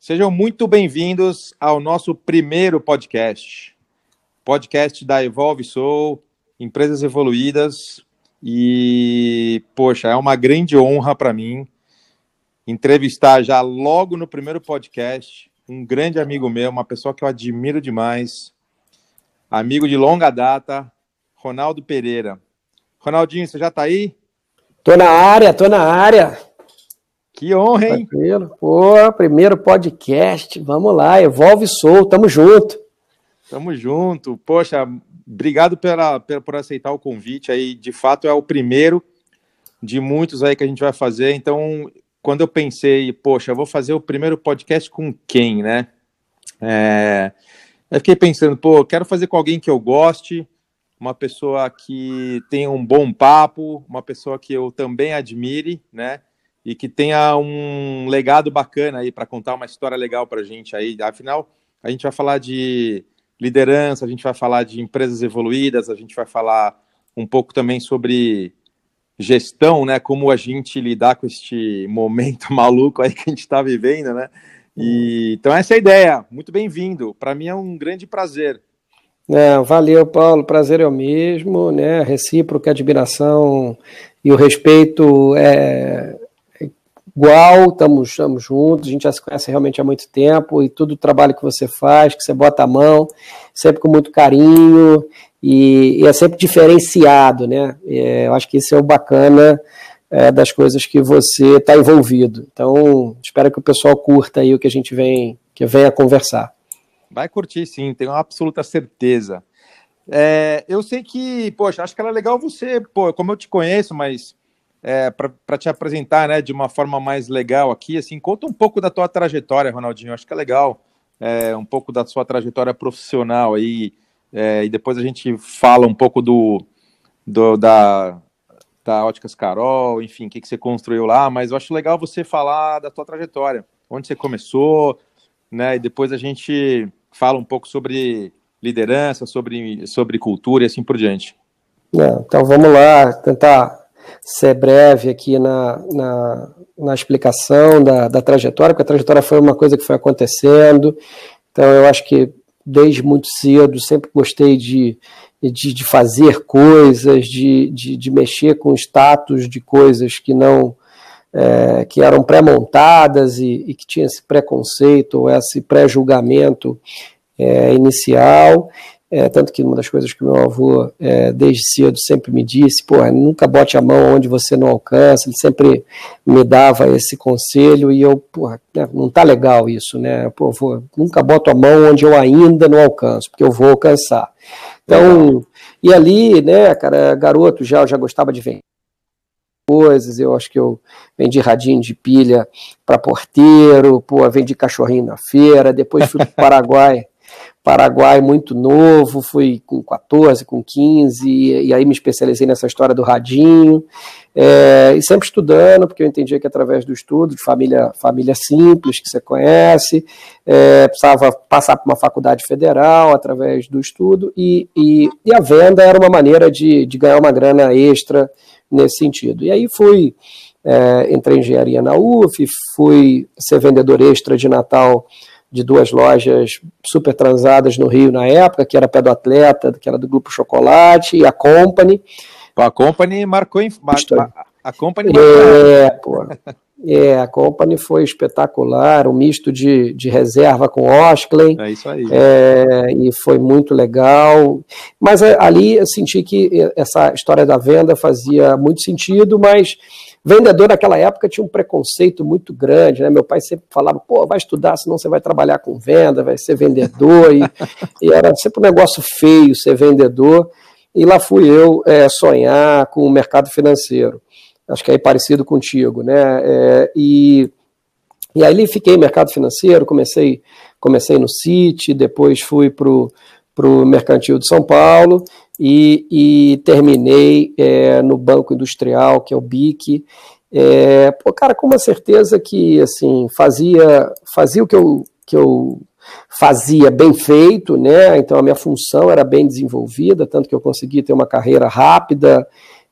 Sejam muito bem-vindos ao nosso primeiro podcast. Podcast da Evolve Soul, Empresas Evoluídas. E, poxa, é uma grande honra para mim entrevistar já logo no primeiro podcast um grande amigo meu, uma pessoa que eu admiro demais, amigo de longa data, Ronaldo Pereira. Ronaldinho, você já está aí? Tô na área, tô na área. Que honra, hein? Tranquilo. Pô, primeiro podcast. Vamos lá, Evolve Soul, tamo junto. Tamo junto. Poxa, obrigado pela, pela, por aceitar o convite aí. De fato, é o primeiro de muitos aí que a gente vai fazer. Então, quando eu pensei, poxa, eu vou fazer o primeiro podcast com quem, né? É, eu fiquei pensando, pô, quero fazer com alguém que eu goste, uma pessoa que tenha um bom papo, uma pessoa que eu também admire, né? E que tenha um legado bacana aí para contar uma história legal para a gente aí. Afinal, a gente vai falar de liderança, a gente vai falar de empresas evoluídas, a gente vai falar um pouco também sobre gestão, né? Como a gente lidar com este momento maluco aí que a gente está vivendo, né? E, então essa é a ideia. Muito bem-vindo. Para mim é um grande prazer. É, valeu, Paulo. Prazer é o mesmo, né? Recíproca admiração e o respeito é, igual, estamos, juntos, a gente já se conhece realmente há muito tempo e todo o trabalho que você faz, que você bota a mão, sempre com muito carinho e, e é sempre diferenciado, né? É, eu acho que isso é o bacana é, das coisas que você está envolvido. Então, espero que o pessoal curta aí o que a gente vem, que venha conversar. Vai curtir sim, tenho absoluta certeza. É, eu sei que, poxa, acho que era legal você, pô, como eu te conheço, mas é, para te apresentar né, de uma forma mais legal aqui, assim, conta um pouco da tua trajetória, Ronaldinho. Acho que é legal é, um pouco da sua trajetória profissional aí, é, e depois a gente fala um pouco do, do da, da Óticas Carol, enfim, o que, que você construiu lá, mas eu acho legal você falar da tua trajetória, onde você começou, né, e depois a gente fala um pouco sobre liderança, sobre, sobre cultura e assim por diante. É, então vamos lá, tentar ser breve aqui na, na, na explicação da, da trajetória, porque a trajetória foi uma coisa que foi acontecendo. Então, eu acho que desde muito cedo sempre gostei de, de, de fazer coisas, de, de, de, mexer com status de coisas que não. É, que eram pré-montadas e, e, que tinha esse preconceito esse pré-julgamento é, inicial. É, tanto que uma das coisas que meu avô, é, desde cedo, sempre me disse, porra, nunca bote a mão onde você não alcança, ele sempre me dava esse conselho e eu, porra, né, não tá legal isso, né, pô, vou, nunca boto a mão onde eu ainda não alcanço, porque eu vou alcançar. Então, e ali, né, cara, garoto já, eu já gostava de vender coisas, eu acho que eu vendi radinho de pilha para porteiro, pô, vendi cachorrinho na feira, depois fui para o Paraguai Paraguai muito novo, fui com 14, com 15, e, aí me especializei nessa história do radinho, é, e sempre estudando, porque eu entendia que através do estudo, de família, família simples, que você conhece, é, precisava passar por uma faculdade federal através do estudo, e, e, e a venda era uma maneira de, de ganhar uma grana extra nesse sentido. E aí fui, é, entrei em engenharia na UF, fui ser vendedor extra de Natal de duas lojas super transadas no Rio na época, que era Pé do Atleta, que era do Grupo Chocolate, e a Company. A Company marcou em. A Company é, pô. É, a Company foi espetacular, um misto de, de reserva com Oskley. É isso aí. É, e foi muito legal. Mas é, ali eu senti que essa história da venda fazia muito sentido, mas Vendedor naquela época tinha um preconceito muito grande, né? Meu pai sempre falava, pô, vai estudar, senão você vai trabalhar com venda, vai ser vendedor, e, e era sempre um negócio feio ser vendedor. E lá fui eu é, sonhar com o mercado financeiro. Acho que é parecido contigo, né? É, e, e aí fiquei no mercado financeiro, comecei, comecei no Citi, depois fui para o Mercantil de São Paulo, e, e terminei é, no Banco Industrial, que é o BIC. É, pô, cara, com uma certeza que assim fazia, fazia o que eu, que eu fazia bem feito, né? Então a minha função era bem desenvolvida, tanto que eu consegui ter uma carreira rápida,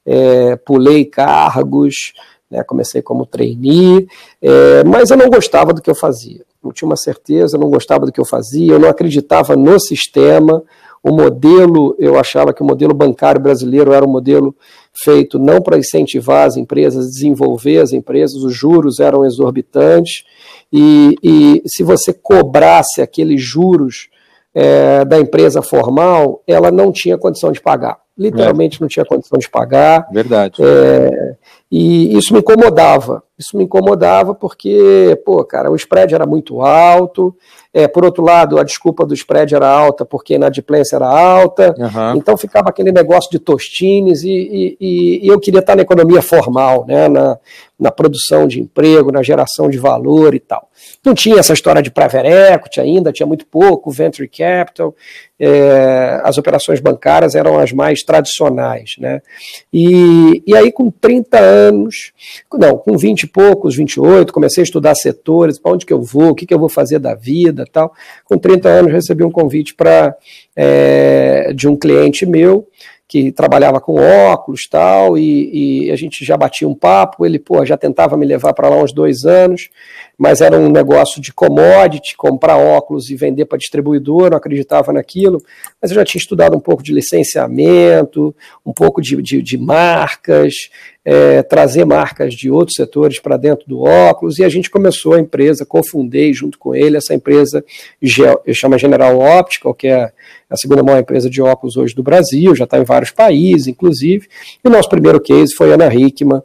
é, pulei cargos, né? comecei como trainee, é, mas eu não gostava do que eu fazia. Não tinha uma certeza, não gostava do que eu fazia, eu não acreditava no sistema, o modelo, eu achava que o modelo bancário brasileiro era um modelo feito não para incentivar as empresas, desenvolver as empresas, os juros eram exorbitantes, e, e se você cobrasse aqueles juros é, da empresa formal, ela não tinha condição de pagar. Literalmente é. não tinha condição de pagar. Verdade. É, e isso me incomodava. Isso me incomodava porque, pô, cara, o spread era muito alto. É, por outro lado, a desculpa do spread era alta porque a inadimplência era alta. Uhum. Então ficava aquele negócio de tostines e, e, e, eu queria estar na economia formal, né, na, na produção de emprego, na geração de valor e tal. Não tinha essa história de private equity ainda, tinha muito pouco, venture capital, é, as operações bancárias eram as mais tradicionais. Né? E, e aí, com 30 anos, não, com 20 e poucos, 28, comecei a estudar setores, para onde que eu vou, o que, que eu vou fazer da vida tal. Com 30 anos, recebi um convite para é, de um cliente meu, que trabalhava com óculos tal, e, e a gente já batia um papo, ele pô, já tentava me levar para lá uns dois anos, mas era um negócio de commodity, comprar óculos e vender para distribuidor, não acreditava naquilo, mas eu já tinha estudado um pouco de licenciamento, um pouco de, de, de marcas, é, trazer marcas de outros setores para dentro do óculos, e a gente começou a empresa, cofundei junto com ele essa empresa, chama General Optical, que é a segunda maior empresa de óculos hoje do Brasil, já está em vários países, inclusive. E o nosso primeiro case foi Ana Hickman,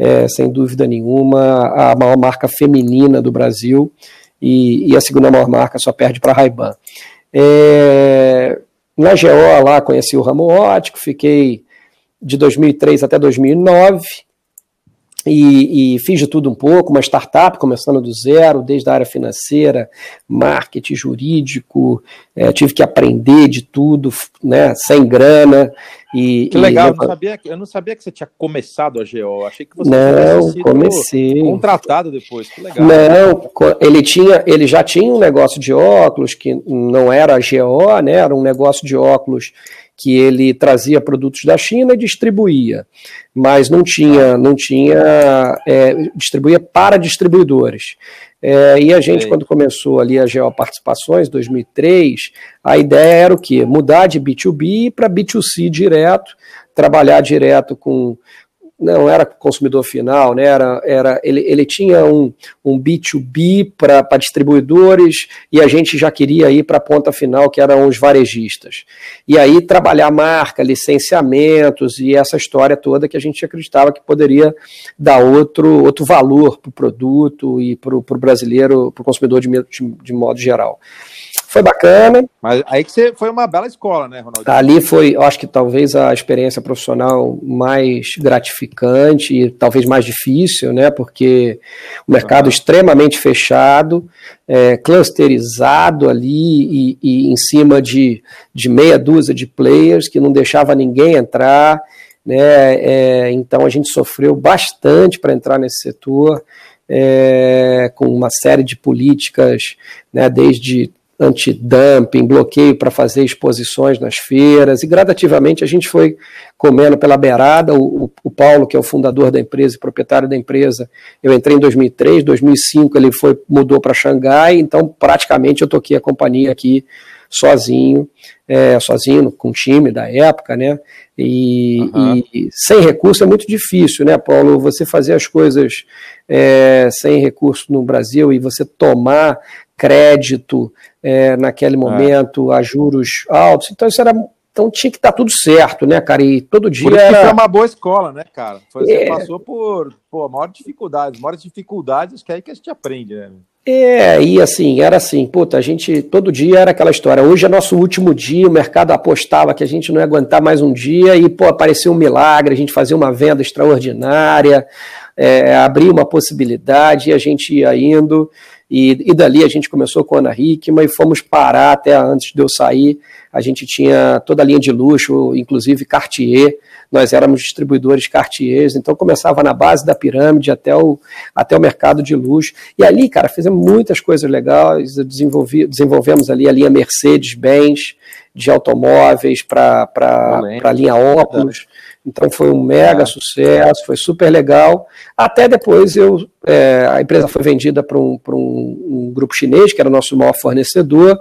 é, sem dúvida nenhuma, a maior marca feminina do Brasil, e, e a segunda maior marca só perde para a Ray-Ban. É, na GO lá conheci o ramo ótico, fiquei de 2003 até 2009, e, e, fiz de tudo um pouco, uma startup começando do zero, desde a área financeira, marketing, jurídico, é, tive que aprender de tudo, né, sem grana. E, que legal, e, eu, não sabia, eu não sabia que você tinha começado a GO, achei que você não, comecei. contratado depois, que legal. Não, ele, tinha, ele já tinha um negócio de óculos, que não era a GO, né, era um negócio de óculos que ele trazia produtos da China e distribuía, mas não tinha, não tinha, é, distribuía para distribuidores. É, e a gente, quando começou ali a Geoparticipações, 2003, a ideia era o quê? Mudar de B2B para B2C direto, trabalhar direto com, não era consumidor final, né? era, era, ele, ele tinha um, um B2B para distribuidores e a gente já queria ir para a ponta final, que eram os varejistas. E aí trabalhar marca, licenciamentos e essa história toda que a gente acreditava que poderia dar outro, outro valor para o produto e para o brasileiro, para o consumidor de, de, de modo geral. Foi bacana. Mas aí que você foi uma bela escola, né, Ronaldo? Ali foi, eu acho que talvez a experiência profissional mais gratificante e talvez mais difícil, né? Porque o mercado uhum. extremamente fechado, é, clusterizado ali e, e, em cima de, de meia dúzia de players que não deixava ninguém entrar. Né, é, então a gente sofreu bastante para entrar nesse setor, é, com uma série de políticas, né, desde antidumping, bloqueio para fazer exposições nas feiras, e gradativamente a gente foi comendo pela beirada. O, o, o, Paulo, que é o fundador da empresa e proprietário da empresa, eu entrei em 2003, 2005 ele foi mudou para Xangai, então praticamente eu toquei a companhia aqui sozinho, é, sozinho com o time da época, né? E, uhum. e, sem recurso é muito difícil, né, Paulo? Você fazer as coisas é, sem recurso no Brasil e você tomar crédito é, naquele é. momento, é. a juros altos. Então, isso era. Então tinha que estar tudo certo, né, cara? E todo dia. Por isso era... foi uma boa escola, né, cara? Você é... passou por pô, maiores dificuldades, maiores dificuldades que é aí que a gente aprende, né? É, e assim, era assim, puta, a gente, todo dia era aquela história, hoje é nosso último dia, o mercado apostava que a gente não ia aguentar mais um dia, e, pô, apareceu um milagre, a gente fazia uma venda extraordinária, é, abria uma possibilidade, e a gente ia indo, e, e dali a gente começou com a Ana Hickman e fomos parar até antes de eu sair. A gente tinha toda a linha de luxo, inclusive Cartier. Nós éramos distribuidores Cartiers, então começava na base da pirâmide até o, até o mercado de luxo. E ali, cara, fizemos muitas coisas legais. Desenvolvi, desenvolvemos ali a linha Mercedes-Benz de automóveis para a linha óculos. Então foi um mega sucesso, foi super legal. Até depois eu, é, a empresa foi vendida para um, um, um, grupo chinês, que era o nosso maior fornecedor,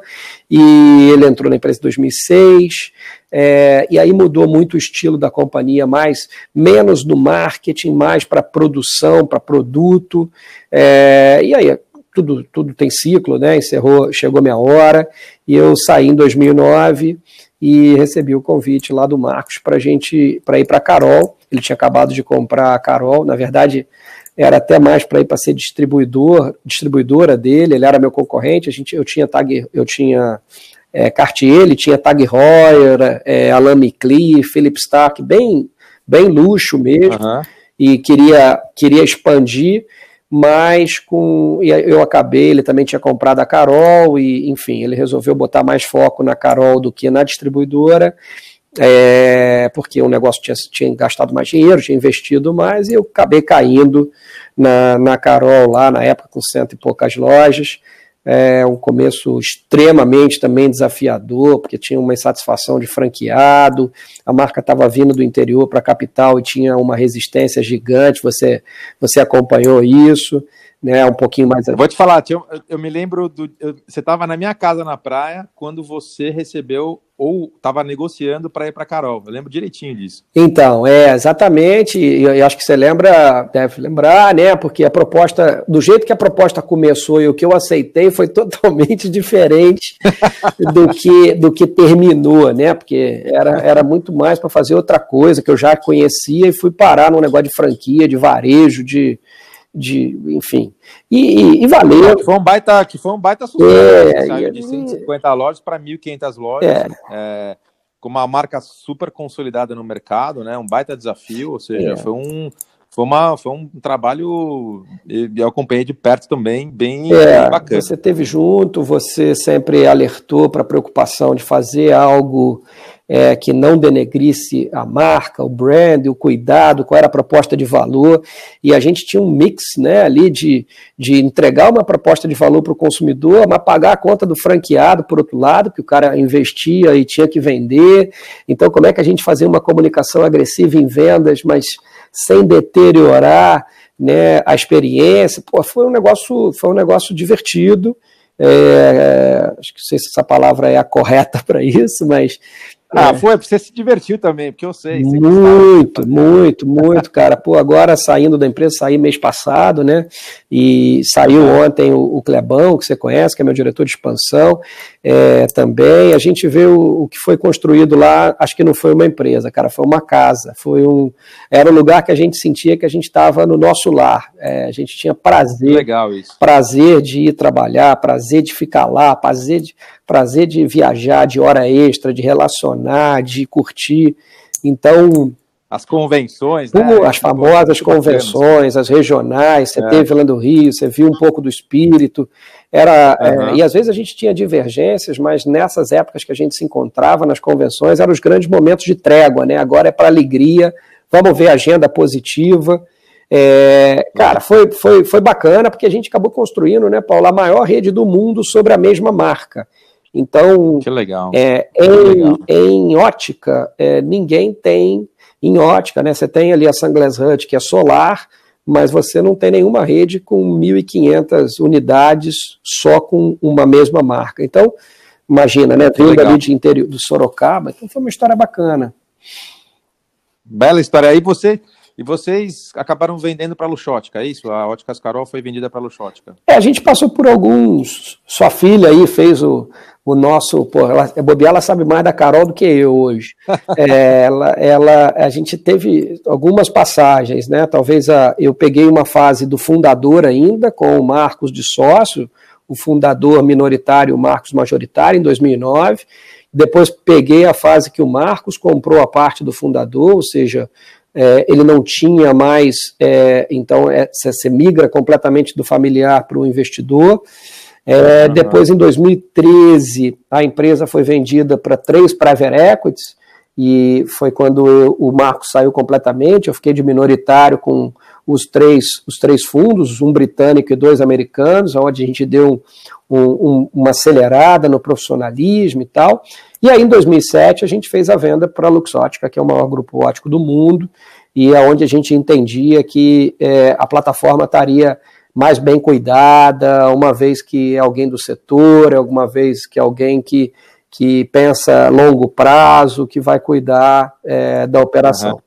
e ele entrou na empresa em 2006. É, e aí mudou muito o estilo da companhia, mais menos no marketing, mais para produção, para produto. É, e aí tudo, tudo tem ciclo, né? Encerrou, chegou minha hora, e eu saí em 2009 e recebi o convite lá do Marcos para gente para ir para Carol. Ele tinha acabado de comprar a Carol, na verdade era até mais para ir para ser distribuidor, distribuidora dele. Ele era meu concorrente. A gente, eu tinha tag, eu tinha é, Cartier, ele tinha Tag Heuer, é, Alain Micli, Philip Stark, bem bem luxo mesmo. Uhum. E queria queria expandir mas com eu acabei, ele também tinha comprado a Carol e enfim, ele resolveu botar mais foco na Carol do que na distribuidora, é, porque o negócio tinha, tinha gastado mais dinheiro, tinha investido mais e eu acabei caindo na, na Carol lá na época com cento e poucas lojas é um começo extremamente também desafiador, porque tinha uma insatisfação de franqueado, a marca estava vindo do interior para a capital e tinha uma resistência gigante, você, você acompanhou isso, né, um pouquinho mais... Vou te falar, eu, eu me lembro, do, eu, você estava na minha casa na praia, quando você recebeu ou estava negociando para ir para Carol. Eu lembro direitinho disso. Então, é, exatamente, eu, eu, acho que você lembra, deve lembrar, né, porque a proposta, do jeito que a proposta começou e o que eu aceitei foi totalmente diferente do que, do que terminou, né, porque era, era muito mais para fazer outra coisa que eu já conhecia e fui parar num negócio de franquia, de varejo, de de, enfim, e, e, e valeu. Que foi um baita, que foi um baita sucesso, é, saiu de 150 lojas para 1.500 lojas, é. É, com uma marca super consolidada no mercado, né, um baita desafio, ou seja, é. foi um foi, uma, foi um trabalho, eu acompanhei de perto também, bem, é, bem bacana. Você teve junto, você sempre alertou para a preocupação de fazer algo é, que não denegrisse a marca, o brand, o cuidado, qual era a proposta de valor, e a gente tinha um mix né, ali de, de entregar uma proposta de valor para o consumidor, mas pagar a conta do franqueado, por outro lado, que o cara investia e tinha que vender. Então, como é que a gente fazia uma comunicação agressiva em vendas, mas sem deteriorar né, a experiência? Pô, foi um negócio, foi um negócio divertido. É, acho que não sei se essa palavra é a correta para isso, mas ah, é. foi, você se divertiu também, porque eu sei. Muito, muito, muito, cara. Pô, agora saindo da empresa, saí mês passado, né? E saiu ontem o, o Clebão, que você conhece, que é meu diretor de expansão, é, também. A gente vê o, o, que foi construído lá, acho que não foi uma empresa, cara, foi uma casa. Foi um. Era um lugar que a gente sentia que a gente estava no nosso lar. É, a gente tinha prazer. Legal isso. Prazer de ir trabalhar, prazer de ficar lá, prazer de prazer de viajar, de hora extra, de relacionar, de curtir. Então. As convenções, né? As famosas convenções, as regionais, você é. teve lá do Rio, você viu um pouco do espírito. Era, uhum. é, e às vezes a gente tinha divergências, mas nessas épocas que a gente se encontrava nas convenções, eram os grandes momentos de trégua, né? Agora é para alegria, vamos ver agenda positiva. É, cara, foi, foi, foi bacana porque a gente acabou construindo, né, Paulo, a maior rede do mundo sobre a mesma marca. Então, que legal. É, em, em ótica, é, ninguém tem, em ótica, né? Você tem ali a Sunglass Hut, que é solar, mas você não tem nenhuma rede com 1.500 unidades só com uma mesma marca. Então, imagina, né? Vindo ali de interior do Sorocaba, então foi uma história bacana. Bela história. Aí você e vocês acabaram vendendo para a Luxótica, é isso? A Óticas Carol foi vendida para a Luxótica. É, a gente passou por alguns. Sua filha aí fez o, o nosso. Pô, ela, a Bobi, ela sabe mais da Carol do que eu hoje. é, ela, ela, a gente teve algumas passagens, né? Talvez a, eu peguei uma fase do fundador ainda, com o Marcos de sócio, o fundador minoritário, o Marcos majoritário, em 2009. Depois peguei a fase que o Marcos comprou a parte do fundador, ou seja, é, ele não tinha mais, é, então é, você migra completamente do familiar para o investidor. É. Depois, em 2013, a empresa foi vendida para três private equities, e foi quando eu, o Marco saiu completamente, eu fiquei de minoritário com os três, os três fundos, um britânico e dois americanos, onde a gente deu um, um, uma acelerada no profissionalismo e tal. E aí, em 2007, a gente fez a venda para a Luxótica, que é o maior grupo ótico do mundo, e é onde a gente entendia que é, a plataforma estaria mais bem cuidada, uma vez que alguém do setor, alguma vez que alguém que, que pensa longo prazo, que vai cuidar é, da operação. Uhum.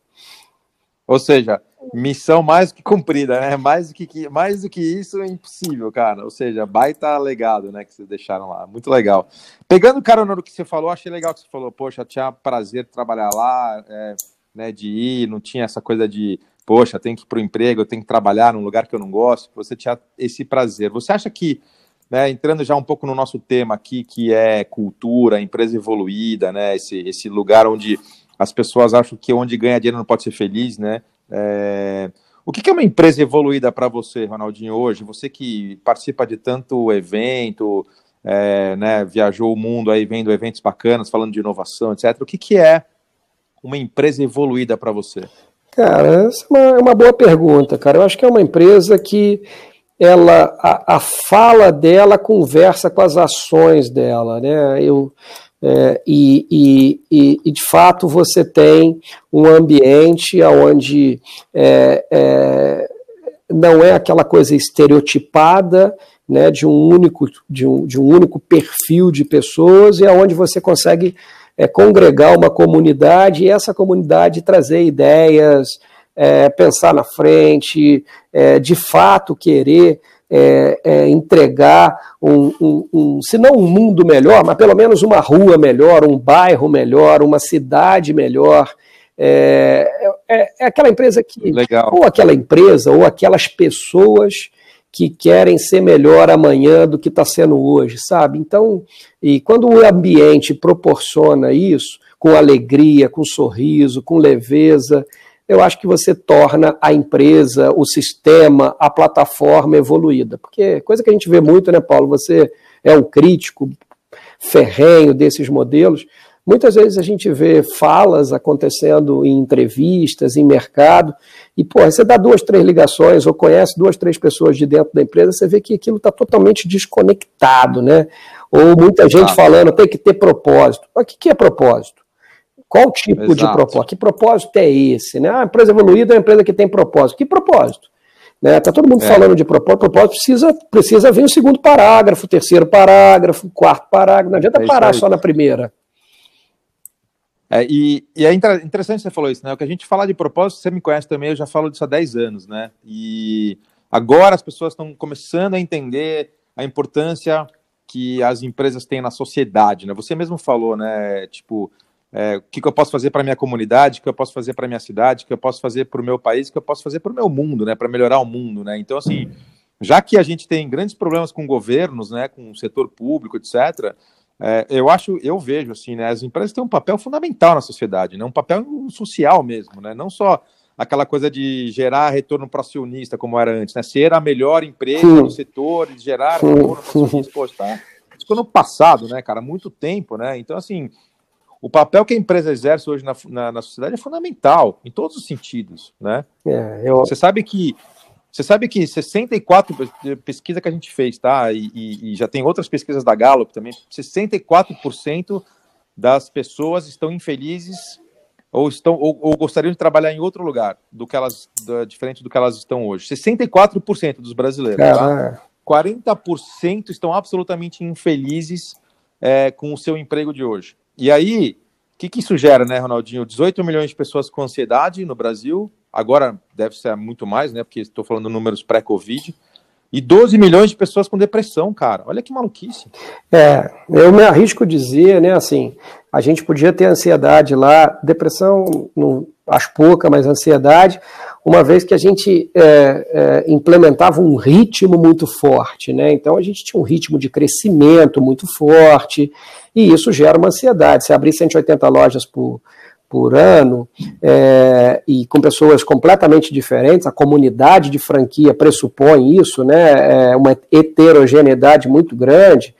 Ou seja, missão mais do que cumprida, né? Mais do que, mais do que isso é impossível, cara. Ou seja, baita legado, né? Que vocês deixaram lá. Muito legal. Pegando o cara no que você falou, achei legal que você falou, poxa, tinha prazer de trabalhar lá, é, né? De ir, não tinha essa coisa de, poxa, tem que ir para o emprego, eu tenho que trabalhar num lugar que eu não gosto. Você tinha esse prazer. Você acha que, né, entrando já um pouco no nosso tema aqui, que é cultura, empresa evoluída, né? Esse, esse lugar onde as pessoas acham que onde ganha dinheiro não pode ser feliz, né? É... O que é uma empresa evoluída para você, Ronaldinho, hoje? Você que participa de tanto evento, é, né, viajou o mundo aí vendo eventos bacanas, falando de inovação, etc. O que, que é uma empresa evoluída para você? Cara, essa é uma, é uma, boa pergunta, cara. Eu acho que é uma empresa que ela a, a fala dela conversa com as ações dela, né? Eu, é, e, e, e, de fato você tem um ambiente onde é, é, não é aquela coisa estereotipada né, de, um único, de, um, de um único perfil de pessoas e aonde você consegue é, congregar uma comunidade e essa comunidade trazer ideias, é, pensar na frente, é, de fato querer é, é, entregar um, um, um, se não um mundo melhor, mas pelo menos uma rua melhor, um bairro melhor, uma cidade melhor. É, é, é aquela empresa que. Legal. Ou aquela empresa, ou aquelas pessoas que querem ser melhor amanhã do que está sendo hoje, sabe? Então, e quando o ambiente proporciona isso, com alegria, com sorriso, com leveza, eu acho que você torna a empresa, o sistema, a plataforma evoluída. Porque coisa que a gente vê muito, né, Paulo? Você é um crítico ferrenho desses modelos. Muitas vezes a gente vê falas acontecendo em entrevistas, em mercado, e pô, você dá duas, três ligações, ou conhece duas, três pessoas de dentro da empresa, você vê que aquilo está totalmente desconectado, né? Ou muita gente falando tem que ter propósito. Mas o que é propósito? Qual tipo Exato. de propósito? Que propósito é esse? Né? Ah, a empresa evoluída é uma empresa que tem propósito. Que propósito? Né? Tá todo mundo é. falando de propósito. Propósito precisa, precisa vir o segundo parágrafo, o terceiro parágrafo, o quarto parágrafo. Não adianta é parar só na primeira. É, e, e, é interessante você falou isso, né? O que a gente fala de propósito, você me conhece também, eu já falo disso há 10 anos, né? E agora as pessoas estão começando a entender a importância que as empresas têm na sociedade, né? Você mesmo falou, né? Tipo, é, o que, que, eu posso fazer para minha comunidade, o que eu posso fazer para minha cidade, o que eu posso fazer para o meu país, o que eu posso fazer para o meu mundo, né, para melhorar o mundo, né? Então, assim, já que a gente tem grandes problemas com governos, né, com o setor público, etc., é, eu acho, eu vejo assim, né, as empresas têm um papel fundamental na sociedade, né, um papel social mesmo, né, não só aquela coisa de gerar retorno para acionista como era antes, né, ser a melhor empresa no setor gerar retorno para acionista, pô, tá, isso foi no passado, né, cara, muito tempo, né, então assim o papel que a empresa exerce hoje na, na, na sociedade é fundamental, em todos os sentidos, né? É, eu... Você sabe que você sabe que 64 pesquisa que a gente fez, tá? E, e, e já tem outras pesquisas da Gallup também. 64% das pessoas estão infelizes ou estão ou, ou, gostariam de trabalhar em outro lugar do que elas da, diferente do que elas estão hoje. 64% dos brasileiros, tá? 40% estão absolutamente infelizes é, com o seu emprego de hoje. E aí, o que, que isso gera, né, Ronaldinho? 18 milhões de pessoas com ansiedade no Brasil, agora deve ser muito mais, né, porque estou falando números pré-Covid, e 12 milhões de pessoas com depressão, cara. Olha que maluquice. É, eu me arrisco dizer, né, assim, a gente podia ter ansiedade lá, depressão, não, acho pouca, mas ansiedade, uma vez que a gente é, é, implementava um ritmo muito forte, né? Então a gente tinha um ritmo de crescimento muito forte, e isso gera uma ansiedade. Se abrir 180 lojas por, por ano, é, e com pessoas completamente diferentes, a comunidade de franquia pressupõe isso, né? É uma heterogeneidade muito grande.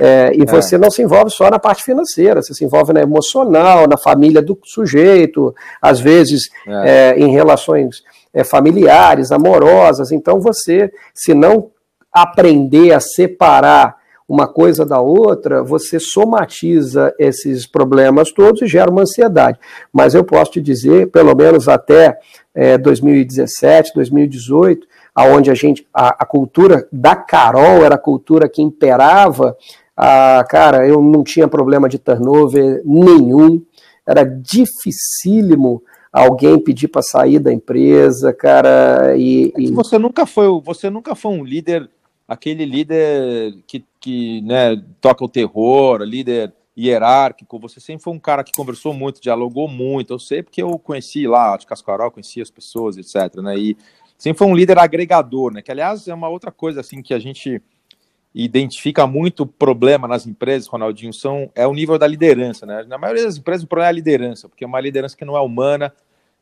É, e é. você não se envolve só na parte financeira, você se envolve na emocional, na família do sujeito, às vezes é. é em relações é, familiares, amorosas. Então você, se não aprender a separar uma coisa da outra, você somatiza esses problemas todos e gera uma ansiedade. Mas eu posso te dizer, pelo menos até é, 2017, 2018, aonde a gente a, a, cultura da Carol era a cultura que imperava, a, cara, eu não tinha problema de turnover nenhum, era dificílimo alguém pedir para sair da empresa, cara, e, é você nunca foi, você nunca foi um líder, aquele líder que, que né, toca o terror, líder hierárquico, você sempre foi um cara que conversou muito, dialogou muito, eu sei porque eu conheci lá, de Cascarol, conheci as pessoas, etc, né, e sempre foi um líder agregador, né, que aliás é uma outra coisa, assim, que a gente identifica muito problema nas empresas, Ronaldinho, são, é o nível da liderança, né? Na maioria das empresas o problema é a liderança, porque é uma liderança que não é humana,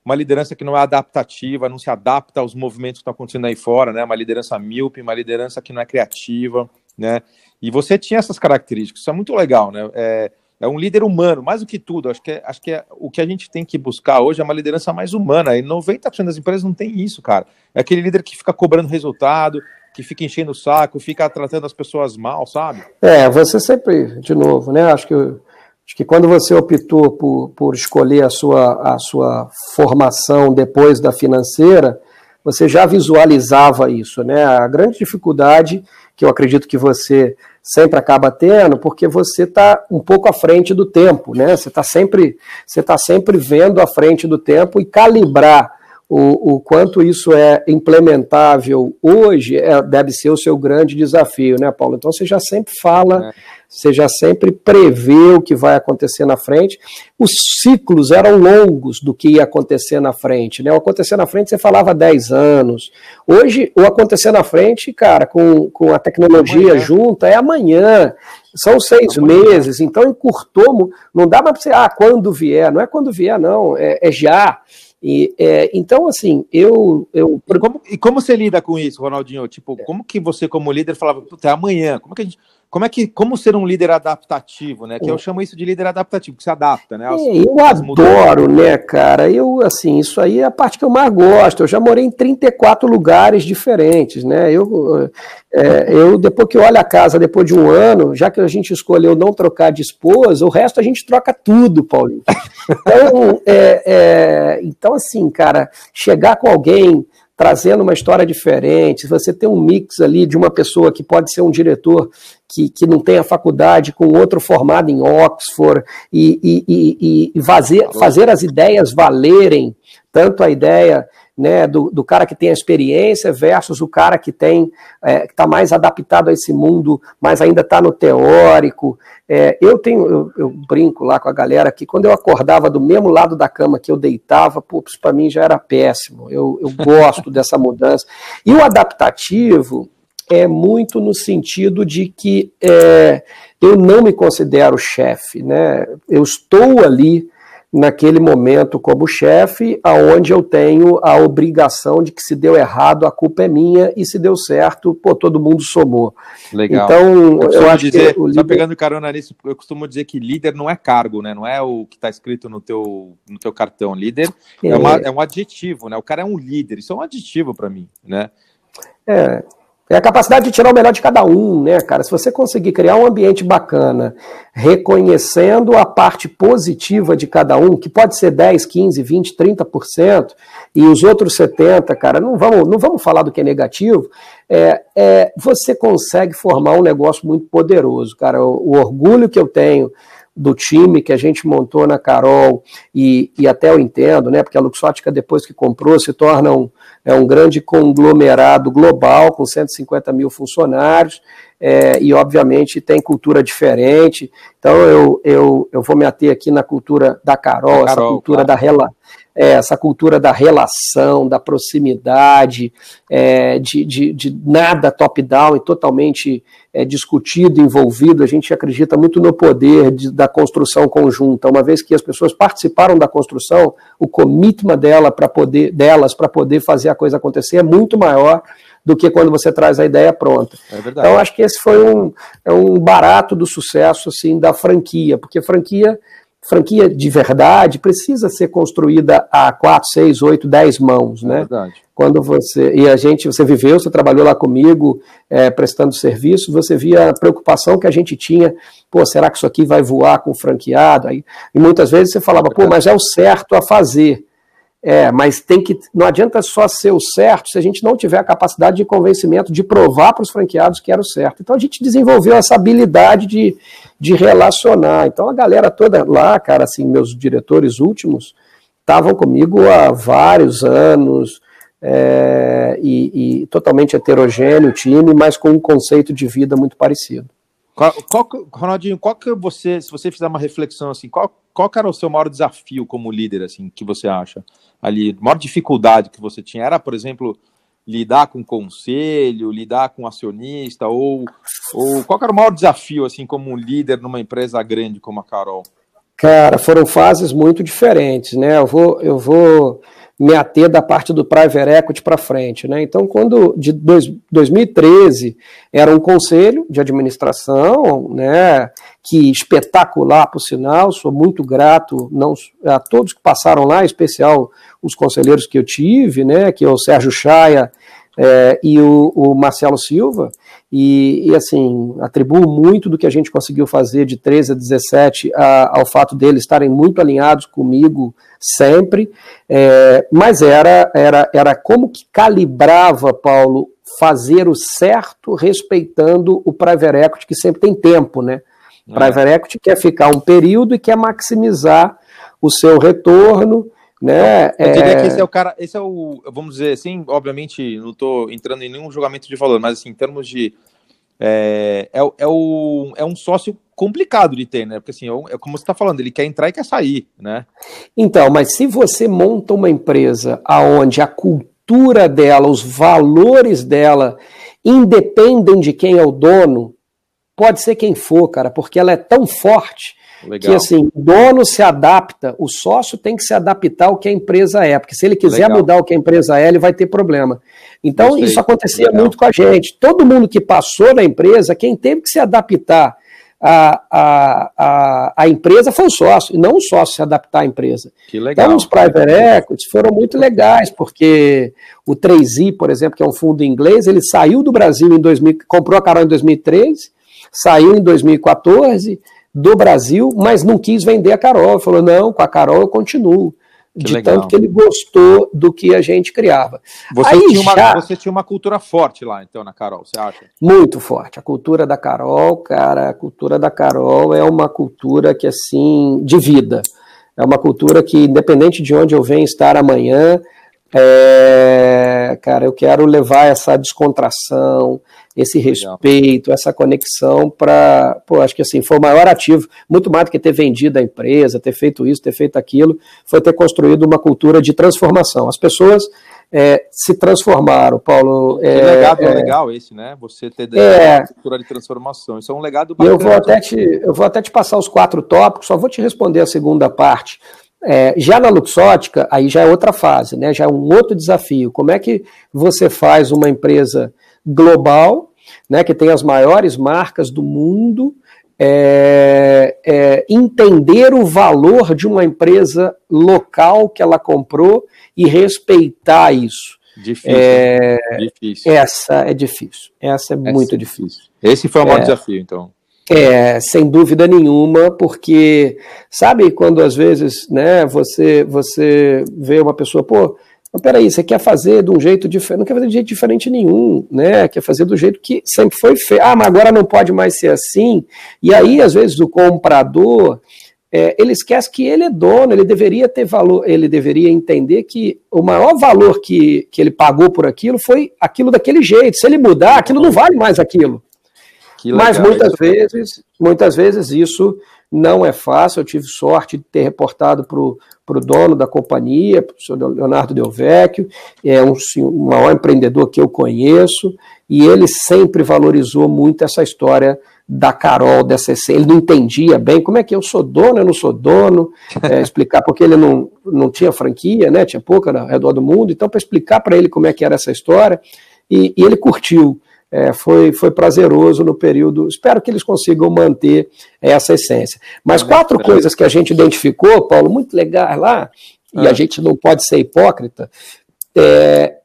uma liderança que não é adaptativa, não se adapta aos movimentos que estão acontecendo aí fora, né? Uma liderança míope, uma liderança que não é criativa, né? E você tinha essas características, isso é muito legal, né? É, é um líder humano, mais do que tudo. Acho que, é, acho que é, o que a gente tem que buscar hoje é uma liderança mais humana. E 90% das empresas não tem isso, cara. É aquele líder que fica cobrando resultado, que fica enchendo o saco, fica tratando as pessoas mal, sabe? É, você sempre, de novo, né? Acho que, acho que quando você optou por, por escolher a sua, a sua formação depois da financeira, você já visualizava isso, né? A grande dificuldade que eu acredito que você sempre acaba tendo, porque você está um pouco à frente do tempo, né? Você está sempre, você tá sempre vendo à frente do tempo e calibrar o, o quanto isso é implementável hoje é, deve ser o seu grande desafio, né, Paulo? Então você já sempre fala, é. você já sempre prevê o que vai acontecer na frente. Os ciclos eram longos do que ia acontecer na frente, né? O acontecer na frente você falava 10 anos. Hoje, o acontecer na frente, cara, com, com a tecnologia amanhã. junta, é amanhã. São seis amanhã. meses, então encurtou, não dá para você, ah, quando vier, não é quando vier, não, é, é já. E, é, então, assim, eu. eu... E, como, e como você lida com isso, Ronaldinho? Tipo, como que você, como líder, falava, puta, é amanhã? Como que a gente como é que como ser um líder adaptativo, né? Que eu chamo isso de líder adaptativo, que se adapta, né? As, é, eu adoro, né, cara? Eu assim, isso aí é a parte que eu mais gosto. Eu já morei em 34 lugares diferentes, né? Eu, é, eu depois que olho a casa depois de um ano, já que a gente escolheu não trocar de esposa, o resto a gente troca tudo, Paulinho. Então, é, é, então assim, cara, chegar com alguém trazendo uma história diferente, você tem um mix ali de uma pessoa que pode ser um diretor que, que não tem a faculdade, com outro formado em Oxford, e, e, e, e fazer, fazer as ideias valerem, tanto a ideia né, do, do, cara que tem a experiência versus o cara que tem é, que está mais adaptado a esse mundo, mas ainda está no teórico. É, eu tenho, eu, eu, brinco lá com a galera que quando eu acordava do mesmo lado da cama que eu deitava, putz, para mim já era péssimo. Eu, eu gosto dessa mudança. E o adaptativo é muito no sentido de que é, eu não me considero chefe, né? Eu estou ali naquele momento como chefe, aonde eu tenho a obrigação de que se deu errado, a culpa é minha, e se deu certo, pô, todo mundo somou. Legal. Então, eu, eu acho dizer, que. Líder... Só pegando carona nisso, eu costumo dizer que líder não é cargo, né? Não é o que está escrito no teu, no teu cartão. Líder é, é, uma, é um adjetivo, né? O cara é um líder, isso é um adjetivo para mim, né? É, é a capacidade de tirar o melhor de cada um, né, cara? Se você conseguir criar um ambiente bacana, reconhecendo a parte positiva de cada um, que pode ser 10, 15, 20, 30%, e os outros 70%, cara, não vamos, não vamos falar do que é negativo, é, é, você consegue formar um negócio muito poderoso, cara. O, o orgulho que eu tenho do time que a gente montou na Carol, e, e até eu entendo, né, porque a Luxótica, depois que comprou, se torna um, é um grande conglomerado global, com 150 mil funcionários, é, e obviamente tem cultura diferente. Então eu, eu, eu vou me ater aqui na cultura da Carol, Carol essa cultura claro. da rela, é, essa cultura da relação, da proximidade, é, de, de, de, nada top-down e totalmente é, discutido, envolvido. A gente acredita muito no poder de, da construção conjunta. Uma vez que as pessoas participaram da construção, o commitment dela para poder, delas para poder fazer a coisa acontecer é muito maior do que quando você traz a ideia pronta. É. Então, acho que esse foi um, é um barato do sucesso assim da franquia, porque franquia franquia de verdade precisa ser construída a quatro, seis, oito, dez mãos, né? É verdade. Quando você e a gente, você viveu, você trabalhou lá comigo é, prestando serviço, você via a preocupação que a gente tinha, pô, será que isso aqui vai voar com o franqueado? Aí, e muitas vezes você falava, pô, mas é o certo a fazer. É, mas tem que. Não adianta só ser o certo se a gente não tiver a capacidade de convencimento de provar para os franqueados que era o certo. Então a gente desenvolveu essa habilidade de, de relacionar. Então a galera toda lá, cara, assim, meus diretores últimos, estavam comigo há vários anos. É, e, e, totalmente heterogêneo o time, mas com um conceito de vida muito parecido. Qual, qual, Ronaldinho, qual que você, se você fizer uma reflexão assim, qual, qual era o seu maior desafio como líder, assim, que você acha? Ali, maior dificuldade que você tinha era, por exemplo, lidar com conselho, lidar com acionista, ou, ou qual era o maior desafio, assim, como um líder numa empresa grande como a Carol? Cara, foram fases muito diferentes, né? Eu vou, eu vou me ater da parte do private equity para frente. Né? Então, quando de dois, 2013 era um conselho de administração, né, que espetacular, por sinal, sou muito grato não, a todos que passaram lá, em especial os conselheiros que eu tive, né, que é o Sérgio Chaia é, e o, o, Marcelo Silva, e, e, assim, atribuo muito do que a gente conseguiu fazer de 13 a 17 a, ao fato deles estarem muito alinhados comigo sempre, é, mas era, era, era como que calibrava, Paulo, fazer o certo respeitando o private equity, que sempre tem tempo, né? O é. private equity quer ficar um período e quer maximizar o seu retorno, né? Eu diria é... que esse é o cara, esse é o, vamos dizer assim, obviamente não estou entrando em nenhum julgamento de valor, mas assim, em termos de é, é, é, o, é um sócio complicado de ter, né? Porque assim, é, é como você está falando, ele quer entrar e quer sair, né? Então, mas se você monta uma empresa aonde a cultura dela, os valores dela independem de quem é o dono, pode ser quem for, cara, porque ela é tão forte Legal. que assim, o dono se adapta, o sócio tem que se adaptar ao que a empresa é, porque se ele quiser Legal. mudar o que a empresa é, ele vai ter problema. Então, Gostei. isso acontecia Legal. muito com a gente. Todo mundo que passou na empresa, quem teve que se adaptar à, à, à, à empresa foi o sócio, e não o sócio se adaptar à empresa. Que legal. Então, os private equities foram muito legais, porque o 3i, por exemplo, que é um fundo inglês, ele saiu do Brasil em 2000, comprou a Carol em 2003, saiu em 2014 do Brasil, mas não quis vender a Carol. Falou: não, com a Carol eu continuo. Que de legal. tanto que ele gostou do que a gente criava. Você, Aí, tinha uma, já... você tinha uma cultura forte lá, então, na Carol, você acha? Muito forte. A cultura da Carol, cara, a cultura da Carol é uma cultura que, assim, de vida. É uma cultura que, independente de onde eu venho estar amanhã, é, cara, eu quero levar essa descontração, esse respeito, essa conexão para, pô, acho que assim, foi o maior ativo, muito mais do que ter vendido a empresa, ter feito isso, ter feito aquilo, foi ter construído uma cultura de transformação. As pessoas é, se transformaram, Paulo. É, que legado é, legal esse, né? Você ter é, cultura de transformação. Isso é um legado bacana. Eu vou, até te, eu vou até te passar os quatro tópicos, só vou te responder a segunda parte. É, já na Luxótica, aí já é outra fase, né? já é um outro desafio. Como é que você faz uma empresa global, né, que tem as maiores marcas do mundo, é, é, entender o valor de uma empresa local que ela comprou e respeitar isso. Difícil. É, difícil. Essa é difícil. Essa é essa muito é difícil. Esse foi o maior é. desafio, então. É, sem dúvida nenhuma, porque sabe quando às vezes, né, você você vê uma pessoa, pô, mas peraí, você quer fazer de um jeito diferente, não quer fazer de jeito diferente nenhum, né? Quer fazer do jeito que sempre foi feito. Ah, mas agora não pode mais ser assim. E aí, às vezes, o comprador, é, ele esquece que ele é dono, ele deveria ter valor, ele deveria entender que o maior valor que, que ele pagou por aquilo foi aquilo daquele jeito. Se ele mudar, aquilo não vale mais aquilo. Mas muitas vezes, muitas vezes isso não é fácil. Eu tive sorte de ter reportado para o dono da companhia, para o senhor Leonardo Del Vecchio, é um, o maior empreendedor que eu conheço, e ele sempre valorizou muito essa história da Carol, dessa Ele não entendia bem como é que eu sou dono, eu não sou dono, é, explicar, porque ele não, não tinha franquia, né? Tinha pouca ao redor do mundo, então, para explicar para ele como é que era essa história, e, e ele curtiu. É, foi, foi prazeroso no período. Espero que eles consigam manter essa essência. Mas quatro coisas que a gente identificou, Paulo, muito legais lá, e a ah. gente não pode ser hipócrita. É,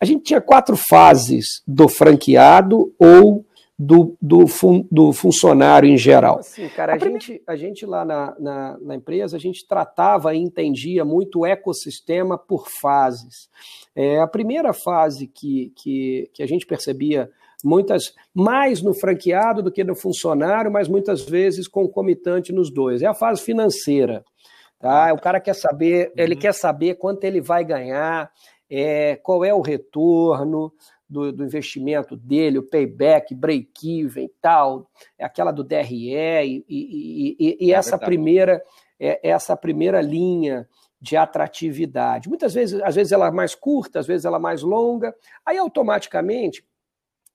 a gente tinha quatro fases do franqueado ou do, do, fun, do funcionário em geral. Sim, cara, a, a gente, a gente lá na, na, na, empresa, a gente tratava e entendia muito o ecossistema por fases. É, a primeira fase que, que, que a gente percebia muitas mais no franqueado do que no funcionário, mas muitas vezes concomitante nos dois. É a fase financeira. Tá? O cara quer saber, ele uhum. quer saber quanto ele vai ganhar, é, qual é o retorno do, do investimento dele, o payback, break-even e tal, é aquela do DRE, e, e, e, e é essa primeira é, essa primeira linha de atratividade. Muitas vezes, às vezes ela é mais curta, às vezes ela é mais longa, aí automaticamente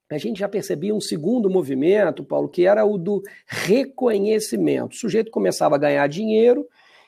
a gente já percebia um segundo movimento, Paulo, que era o do reconhecimento. O sujeito começava a ganhar dinheiro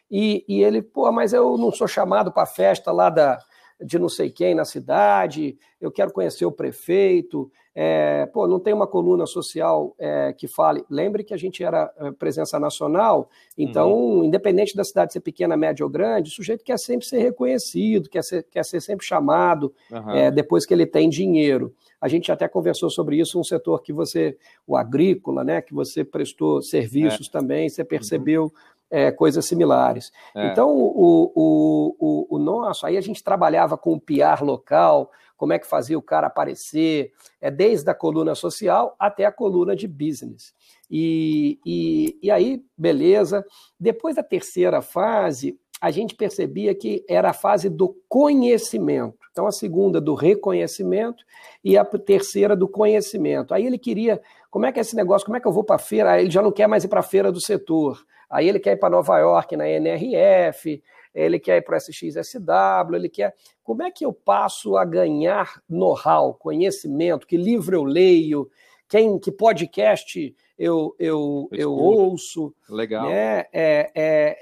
e, e ele, pô, mas eu não sou chamado para a festa lá da, de não sei quem na cidade, eu quero conhecer o prefeito, é, pô, não tem uma coluna social é, que fale. Lembre que a gente era é, presença nacional, então, uhum. independente da cidade ser pequena, média ou grande, o sujeito quer sempre ser reconhecido, quer ser, quer ser sempre chamado uhum. depois que ele tem dinheiro. A gente até conversou sobre isso, um setor que você, o agrícola, né, que você prestou serviços é. também, você percebeu uhum é, coisas similares. É. Então, o, o, o, o, nosso, aí a gente trabalhava com o PR local, como é que fazia o cara aparecer, é desde a coluna social até a coluna de business. E, e, e aí, beleza. Depois da terceira fase, a gente percebia que era a fase do conhecimento. Então, a segunda do reconhecimento e a terceira do conhecimento. Aí ele queria, como é que é esse negócio, como é que eu vou para a feira? Aí ele já não quer mais ir para a feira do setor. Aí ele quer ir para Nova York na NRF, ele quer ir para o SXSW, ele quer. Como é que eu passo a ganhar know-how, conhecimento? Que livro eu leio? Quem, que podcast eu, eu, eu ouço? Legal. Né? É, é,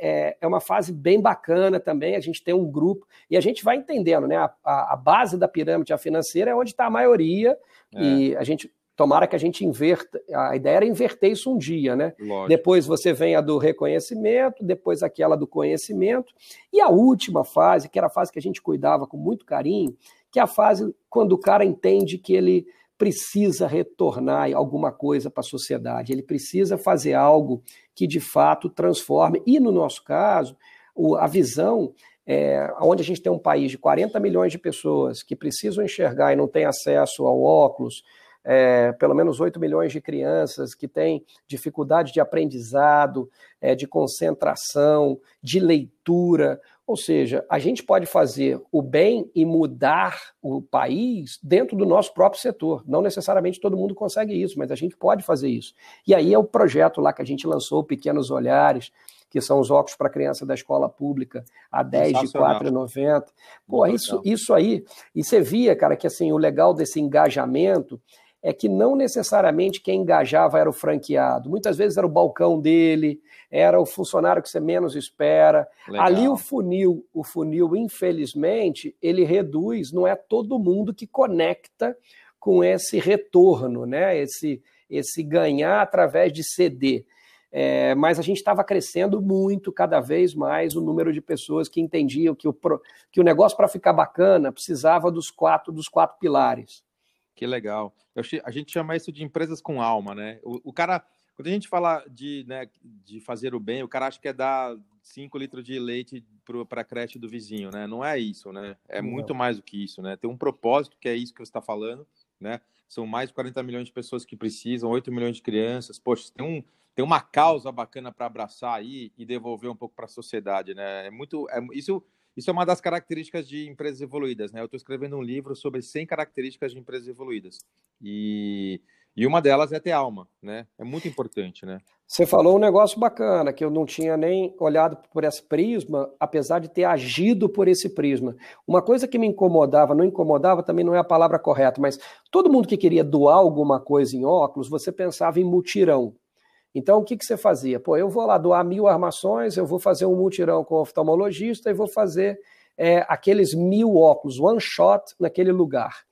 é, é uma fase bem bacana também. A gente tem um grupo e a gente vai entendendo, né? A, a, a base da pirâmide financeira é onde está a maioria, é. e a gente Tomara que a gente inverta. A ideia era inverter isso um dia, né? Lógico. Depois você vem a do reconhecimento, depois aquela do conhecimento. E a última fase, que era a fase que a gente cuidava com muito carinho, que é a fase quando o cara entende que ele precisa retornar alguma coisa para a sociedade, ele precisa fazer algo que de fato transforme. E no nosso caso, a visão é, onde a gente tem um país de 40 milhões de pessoas que precisam enxergar e não têm acesso ao óculos, é, pelo menos 8 milhões de crianças que têm dificuldade de aprendizado, é, de concentração, de leitura. Ou seja, a gente pode fazer o bem e mudar o país dentro do nosso próprio setor. Não necessariamente todo mundo consegue isso, mas a gente pode fazer isso. E aí é o projeto lá que a gente lançou, Pequenos Olhares, que são os óculos para criança da escola pública, a 10 de R$ 4,90. Pô, isso, isso aí. E você via, cara, que assim, o legal desse engajamento é que não necessariamente quem engajava era o franqueado. Muitas vezes era o balcão dele, era o funcionário que você menos espera. Legal. Ali o funil, o funil, infelizmente, ele reduz, não é todo mundo que conecta com esse retorno, né? Esse, esse ganhar através de CD. É, mas a gente estava crescendo muito, cada vez mais, o número de pessoas que entendiam que o, que o negócio, para ficar bacana, precisava dos quatro, dos quatro pilares. Que legal. Eu, a gente chama isso de empresas com alma, né? O, o, cara, quando a gente fala de, né, de fazer o bem, o cara acha que é dar 5 litros de leite para a creche do vizinho, né? Não é isso, né? É Não. muito mais do que isso, né? Tem um propósito, que é isso que você está falando, né? São mais de 40 milhões de pessoas que precisam, 8 milhões de crianças. Poxa, tem, um, tem uma causa bacana para abraçar aí e devolver um pouco para a sociedade, né? É muito. É, isso isso é uma das características de empresas evoluídas, né? Eu estou escrevendo um livro sobre 100 características de empresas evoluídas. E, e uma delas é ter alma, né? É muito importante, né? Você falou um negócio bacana, que eu não tinha nem olhado por esse prisma, apesar de ter agido por esse prisma. Uma coisa que me incomodava, não incomodava também não é a palavra correta, mas todo mundo que queria doar alguma coisa em óculos, você pensava em mutirão. Então, o que, que você fazia? Pô, eu vou lá doar mil armações, eu vou fazer um mutirão com o oftalmologista e vou fazer é, aqueles mil óculos, one shot, naquele lugar.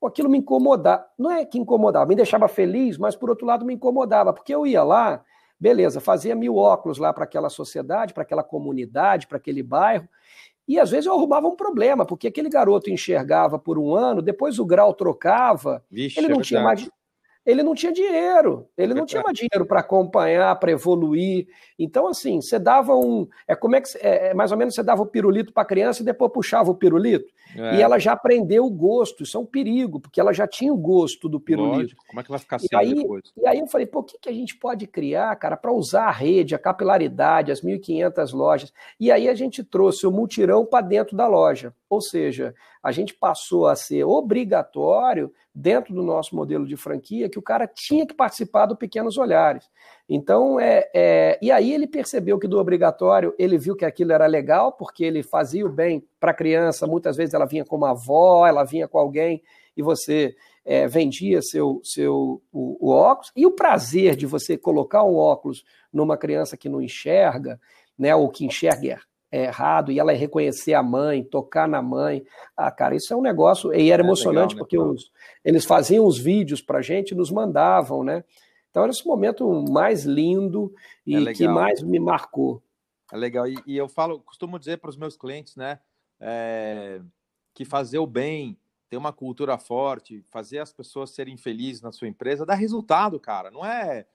pô, aquilo me incomodava. Não é que incomodava, me deixava feliz, mas por outro lado me incomodava, porque eu ia lá, beleza, fazia mil óculos lá para aquela sociedade, para aquela comunidade, para aquele bairro, e às vezes eu arrumava um problema, porque aquele garoto enxergava por um ano, depois o grau trocava, Vixe, ele não é tinha mais ele não tinha dinheiro, ele não tinha mais dinheiro para acompanhar, para evoluir. Então, assim, você dava um. É como é que é, é mais ou menos você dava o pirulito para a criança e depois puxava o pirulito. É. E ela já aprendeu o gosto. Isso é um perigo, porque ela já tinha o gosto do pirulito. Lógico. Como é que vai ficar sem aí, depois? E aí eu falei, pô, o que, que a gente pode criar, cara, para usar a rede, a capilaridade, as 1.500 lojas? E aí a gente trouxe o multirão para dentro da loja. Ou seja, a gente passou a ser obrigatório, dentro do nosso modelo de franquia, que o cara tinha que participar do Pequenos Olhares. Então, é, é, e aí ele percebeu que do obrigatório, ele viu que aquilo era legal, porque ele fazia o bem para a criança, muitas vezes ela vinha com uma avó, ela vinha com alguém, e você é, vendia seu, seu o, o óculos, e o prazer de você colocar um óculos numa criança que não enxerga, né, ou que enxerga é errado e ela reconhecer a mãe, tocar na mãe. Ah, cara, isso é um negócio. E era é emocionante legal, né, porque os, eles faziam os vídeos para gente e nos mandavam, né? Então era esse momento mais lindo e é que mais me marcou. É legal. E, e eu falo, costumo dizer para os meus clientes, né? É, que fazer o bem, ter uma cultura forte, fazer as pessoas serem felizes na sua empresa, dá resultado, cara. Não é,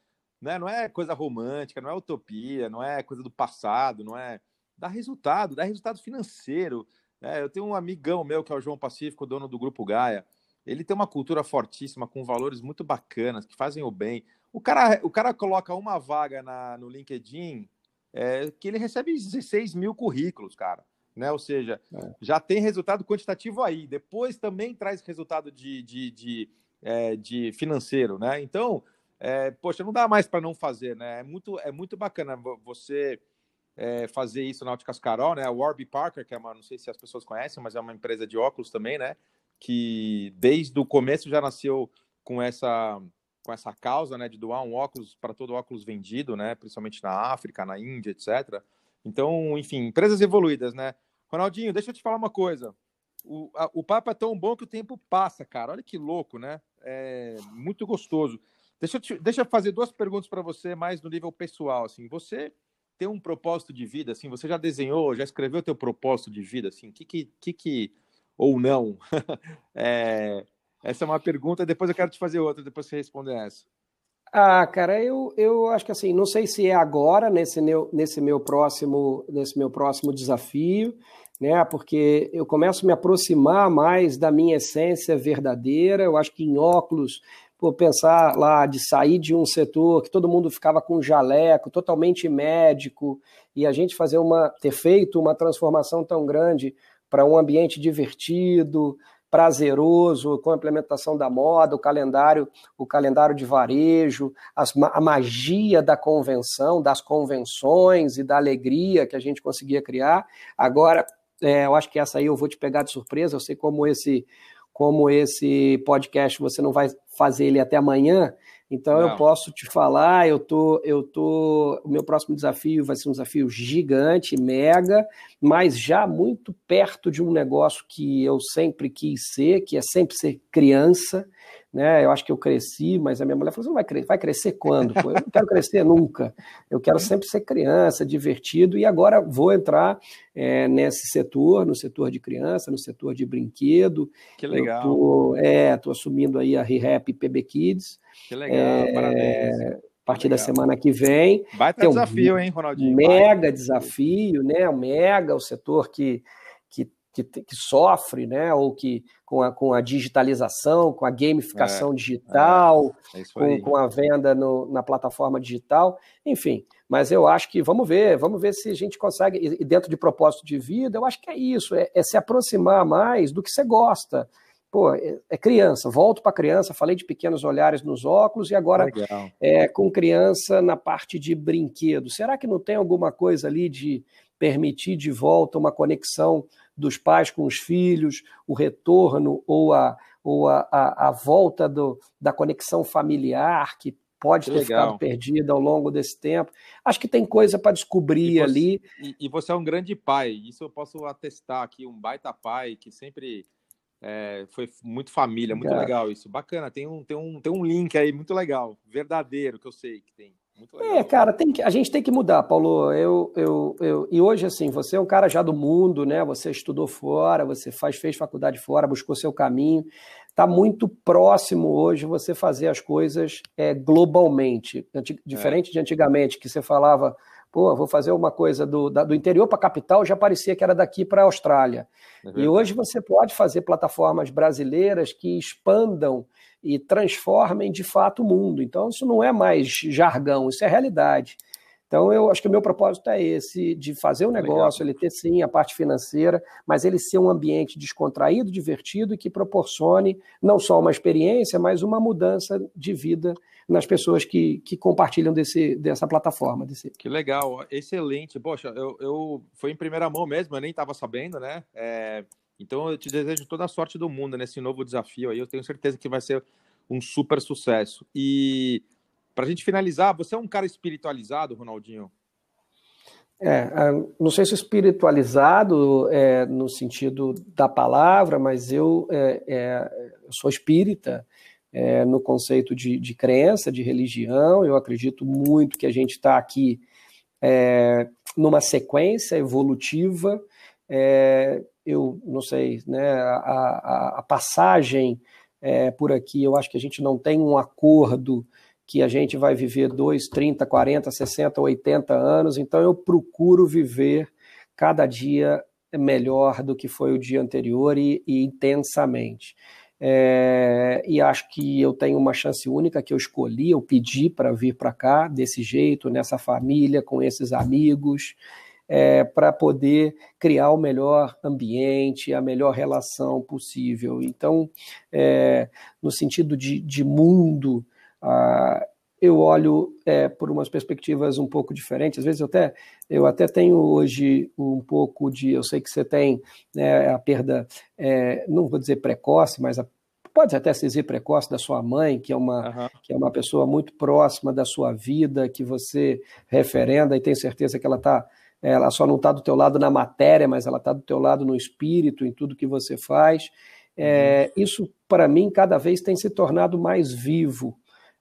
não é, não é coisa romântica, não é utopia, não é coisa do passado, não é dá resultado, dá resultado financeiro. É, eu tenho um amigão meu que é o João Pacífico, dono do Grupo Gaia. Ele tem uma cultura fortíssima, com valores muito bacanas, que fazem o bem. O cara, o cara coloca uma vaga na, no LinkedIn é, que ele recebe 16 mil currículos, cara. Né? Ou seja, é. já tem resultado quantitativo aí. Depois também traz resultado de, de, de, é, de financeiro, né? Então, é, poxa, não dá mais para não fazer, né? É muito, é muito bacana você é, fazer isso na Óticas Carol, né? A Warby Parker, que é uma, não sei se as pessoas conhecem, mas é uma empresa de óculos também, né? Que desde o começo já nasceu com essa com essa causa, né, de doar um óculos para todo óculos vendido, né, principalmente na África, na Índia, etc. Então, enfim, empresas evoluídas, né? Ronaldinho, deixa eu te falar uma coisa. O, a, o papo é tão bom que o tempo passa, cara. Olha que louco, né? É muito gostoso. Deixa eu, te, deixa eu fazer duas perguntas para você, mais no nível pessoal. Assim, você ter um propósito de vida, assim, você já desenhou, já escreveu teu propósito de vida, assim, que que, que, que ou não? é, essa é uma pergunta, depois eu quero te fazer outra, depois você responder essa. Ah, cara, eu, eu acho que assim, não sei se é agora, nesse meu, nesse meu próximo, nesse meu próximo desafio, né? Porque eu começo a me aproximar mais da minha essência verdadeira. Eu acho que em óculos pensar lá de sair de um setor que todo mundo ficava com jaleco, totalmente médico, e a gente fazer uma ter feito uma transformação tão grande para um ambiente divertido, prazeroso, com a implementação da moda, o calendário, o calendário de varejo, as, a magia da convenção, das convenções e da alegria que a gente conseguia criar. Agora, é, eu acho que essa aí eu vou te pegar de surpresa, eu sei como esse como esse podcast você não vai fazer ele até amanhã, então não. eu posso te falar, eu tô, eu tô, o meu próximo desafio vai ser um desafio gigante, mega, mas já muito perto de um negócio que eu sempre quis ser, que é sempre ser criança, né? Eu acho que eu cresci, mas a minha mulher falou: você não vai crescer, vai crescer quando? eu não quero crescer nunca. Eu quero sempre ser criança, divertido, e agora vou entrar é, nesse setor, no setor de criança, no setor de brinquedo. Que legal. Eu tô, é, tô assumindo aí a ReHap PB Kids. Que legal, é, parabéns. A partir da semana que vem. Vai ter um desafio, hein, Ronaldinho? Mega Vai. desafio, né? Mega, o setor que que, que sofre, né, ou que com a, com a digitalização, com a gamificação é, digital, é, é com, com, a venda no, na plataforma digital, enfim. Mas eu acho que vamos ver, vamos ver se a gente consegue, e dentro de propósito de vida, eu acho que é isso, é, é se aproximar mais do que você gosta. Pô, é, é criança, volto para criança, falei de pequenos olhares nos óculos e agora é, com criança na parte de brinquedo. Será que não tem alguma coisa ali de permitir de volta uma conexão dos pais com os filhos, o retorno ou a, ou a, a, a volta do, da conexão familiar que pode ter ficado perdida ao longo desse tempo. Acho que tem coisa para descobrir e você, ali. E, e, você é um grande pai, isso eu posso atestar aqui, um baita pai que sempre É, foi muito família, muito legal isso. Bacana, tem um, tem, um, tem um link aí muito legal, verdadeiro, que eu sei que tem. É, cara, tem que, a gente tem que mudar, Paulo. Eu, eu, eu, e hoje, assim, você é um cara já do mundo, né? Você estudou fora, você faz, fez faculdade fora, buscou seu caminho. Está muito próximo hoje você fazer as coisas é, globalmente. Diferente é. de antigamente, que você falava, pô, vou fazer uma coisa do, da, do interior para a capital, já parecia que era daqui para a Austrália. É e hoje você pode fazer plataformas brasileiras que expandam e transformem de fato o mundo. Então, isso não é mais jargão, isso é realidade. Então, eu acho que o meu propósito é esse, de fazer o um negócio, Legal. ele ter sim a parte financeira, mas ele ser um ambiente descontraído, divertido e que proporcione não só uma experiência, mas uma mudança de vida nas pessoas que, que compartilham desse, dessa plataforma. Desse... Que legal, excelente. Poxa, eu, eu foi em primeira mão mesmo, eu nem estava sabendo, né? É, então eu te desejo toda a sorte do mundo nesse novo desafio aí. Eu tenho certeza que vai ser um super sucesso. E para a gente finalizar, você é um cara espiritualizado, Ronaldinho? É, não sei se espiritualizado é, no sentido da palavra, mas eu, é, é, eu sou espírita é, no conceito de, de, crença, de religião. Eu acredito muito que a gente está aqui é, numa sequência evolutiva. eu não sei, né, a, a, a passagem por aqui, eu acho que a gente não tem um acordo que a gente vai viver 2, 30, 40, 60, 80 anos, então eu procuro viver cada dia melhor do que foi o dia anterior e, e intensamente. É, e acho que eu tenho uma chance única que eu escolhi, eu pedi para vir para cá desse jeito, nessa família, com esses amigos, é, para poder criar o melhor ambiente, a melhor relação possível. Então, é, no sentido de, de mundo, ah, eu olho é, por umas perspectivas um pouco diferentes. Às vezes eu até, eu até tenho hoje um pouco de. Eu sei que você tem né, a perda, é, não vou dizer precoce, mas a, pode até se dizer precoce da sua mãe, que é, uma, uhum. que é uma pessoa muito próxima da sua vida, que você referenda e tem certeza que ela está. Ela só não está do teu lado na matéria, mas ela está do teu lado no espírito, em tudo que você faz. É, uhum. isso, para mim, cada vez tem se tornado mais vivo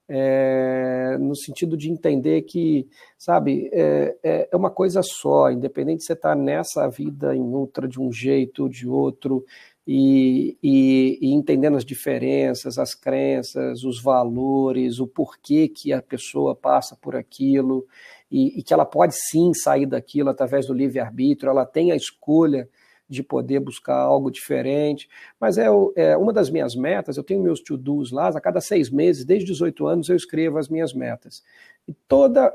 é, no sentido de entender que, sabe, é, é, é uma coisa só, independente de você estar tá nessa vida em outra de um jeito ou de outro, e, e, e, entendendo as diferenças, as crenças, os valores, o porquê que a pessoa passa por aquilo, e, e que ela pode sim sair daquilo através do livre-arbítrio, ela tem a escolha de poder buscar algo diferente. Mas é, é uma das minhas metas, eu tenho meus to-dos lá, a cada seis meses, desde 18 anos, eu escrevo as minhas metas. E toda,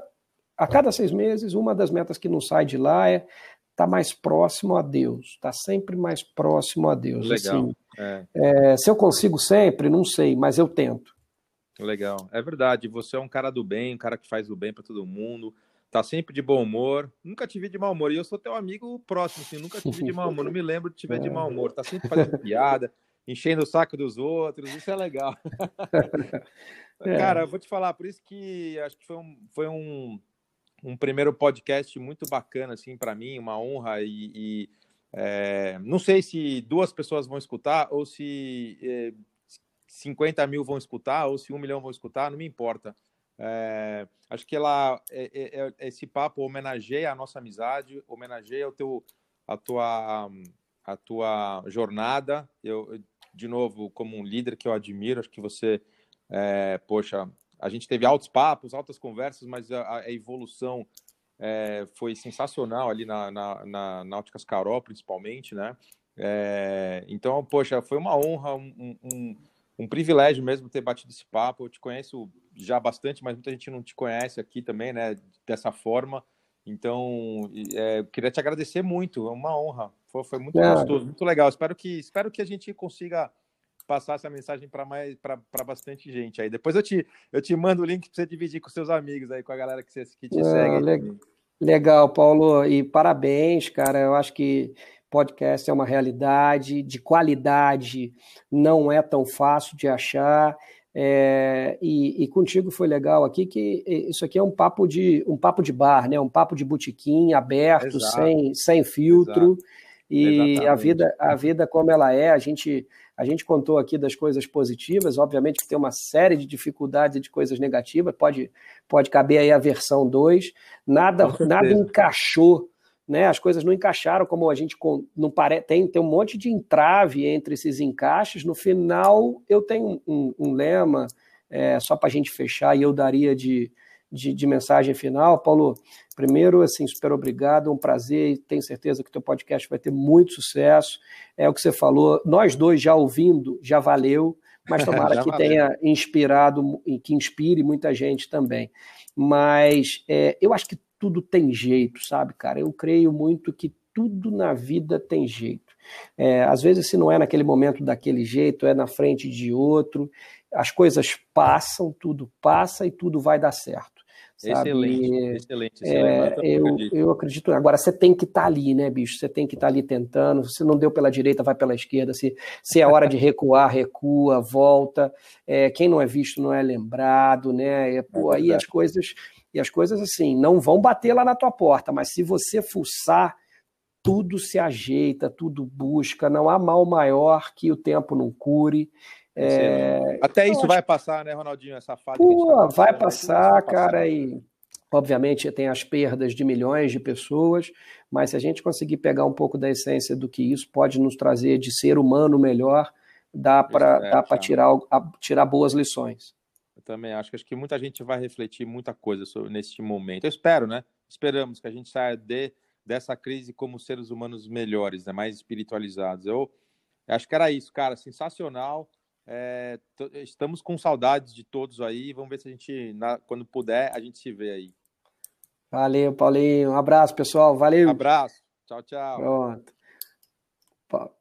a cada seis meses, uma das metas que não sai de lá é estar tá mais próximo a Deus, estar tá sempre mais próximo a Deus. Legal. Assim, é. É, se eu consigo sempre, não sei, mas eu tento. Legal, é verdade. Você é um cara do bem, um cara que faz o bem para todo mundo tá sempre de bom humor. Nunca te vi de mau humor. E eu sou teu amigo próximo, assim, nunca te vi de mau humor. Não me lembro de te ver de mau humor. Tá sempre fazendo piada, enchendo o saco dos outros. Isso é legal. é. Cara, eu vou te falar, por isso que acho que foi um, foi um, um primeiro podcast muito bacana, assim, para mim, uma honra. E, e é, não sei se duas pessoas vão escutar ou se é, 50 mil vão escutar ou se um milhão vão escutar, não me importa. É, acho que ela, é, é, é, esse papo homenageia a nossa amizade, homenageia o teu, a, tua, a tua jornada. Eu, de novo, como um líder que eu admiro, acho que você, é, poxa, a gente teve altos papos, altas conversas, mas a, a evolução é, foi sensacional ali na, na, na Náuticas Carol, principalmente, né? então, poxa, foi uma honra, um, um um privilégio mesmo ter batido esse papo. Eu te conheço já bastante, mas muita gente não te conhece aqui também, né? Dessa forma. Então, é, queria te agradecer muito. É uma honra. Foi, foi muito é. gostoso, muito legal. Espero que, espero que a gente consiga passar essa mensagem para mais para bastante gente aí. Depois eu te, eu te mando o link para você dividir com seus amigos aí, com a galera que, você, que te é, segue. Legal. legal, Paulo, e parabéns, cara. Eu acho que podcast é uma realidade, de qualidade não é tão fácil de achar. É, e, e, contigo foi legal aqui que isso aqui é um papo de um papo de bar, né? Um papo de botequim aberto, Exato. sem, sem filtro. Exato. E Exatamente. a vida, a vida como ela é, a gente A gente contou aqui das coisas positivas, obviamente que tem uma série de dificuldades e de coisas negativas, pode, pode caber aí a versão 2. Nada, nada encaixou né, as coisas não encaixaram como a gente não pare, tem, tem um monte de entrave entre esses encaixes. No final, eu tenho um, um lema, é, só para a gente fechar, e eu daria de, de, de, mensagem final. Paulo, primeiro, assim, super obrigado, um prazer, tenho certeza que o teu podcast vai ter muito sucesso. É o que você falou, nós dois já ouvindo, já valeu, mas tomara que valeu. tenha inspirado e que inspire muita gente também. Mas é, eu acho que tudo tem jeito, sabe, cara? Eu creio muito que tudo na vida tem jeito. É, às vezes, se não é naquele momento daquele jeito, é na frente de outro. As coisas passam, tudo passa e tudo vai dar certo. Sabe? Excelente, excelente. É, eu, eu acredito. Agora, você tem que estar tá ali, né, bicho? Você tem que estar tá ali tentando. Se não deu pela direita, vai pela esquerda. Se, se é hora de recuar, recua, volta. É, quem não é visto não é lembrado, né? É, pô, aí as coisas e as coisas assim não vão bater lá na tua porta, mas se você fuçar, tudo se ajeita, tudo busca, não há mal maior que o tempo não cure. É... Até isso vai passar, né, Ronaldinho? Essa fase. Pô, tá vai passar, vai cara, e obviamente tem as perdas de milhões de pessoas, mas se a gente conseguir pegar um pouco da essência do que isso pode nos trazer de ser humano melhor, dá para é, tirar, tirar boas lições. Eu também acho que acho que muita gente vai refletir muita coisa sobre, neste momento. Eu espero, né? Esperamos que a gente saia de, dessa crise como seres humanos melhores, né? mais espiritualizados. Eu acho que era isso, cara. Sensacional. É, estamos com saudades de todos aí. Vamos ver se a gente, na, quando puder, a gente se vê aí. Valeu, Paulinho. Um abraço, pessoal. Valeu. Um abraço. Tchau, tchau. Pronto.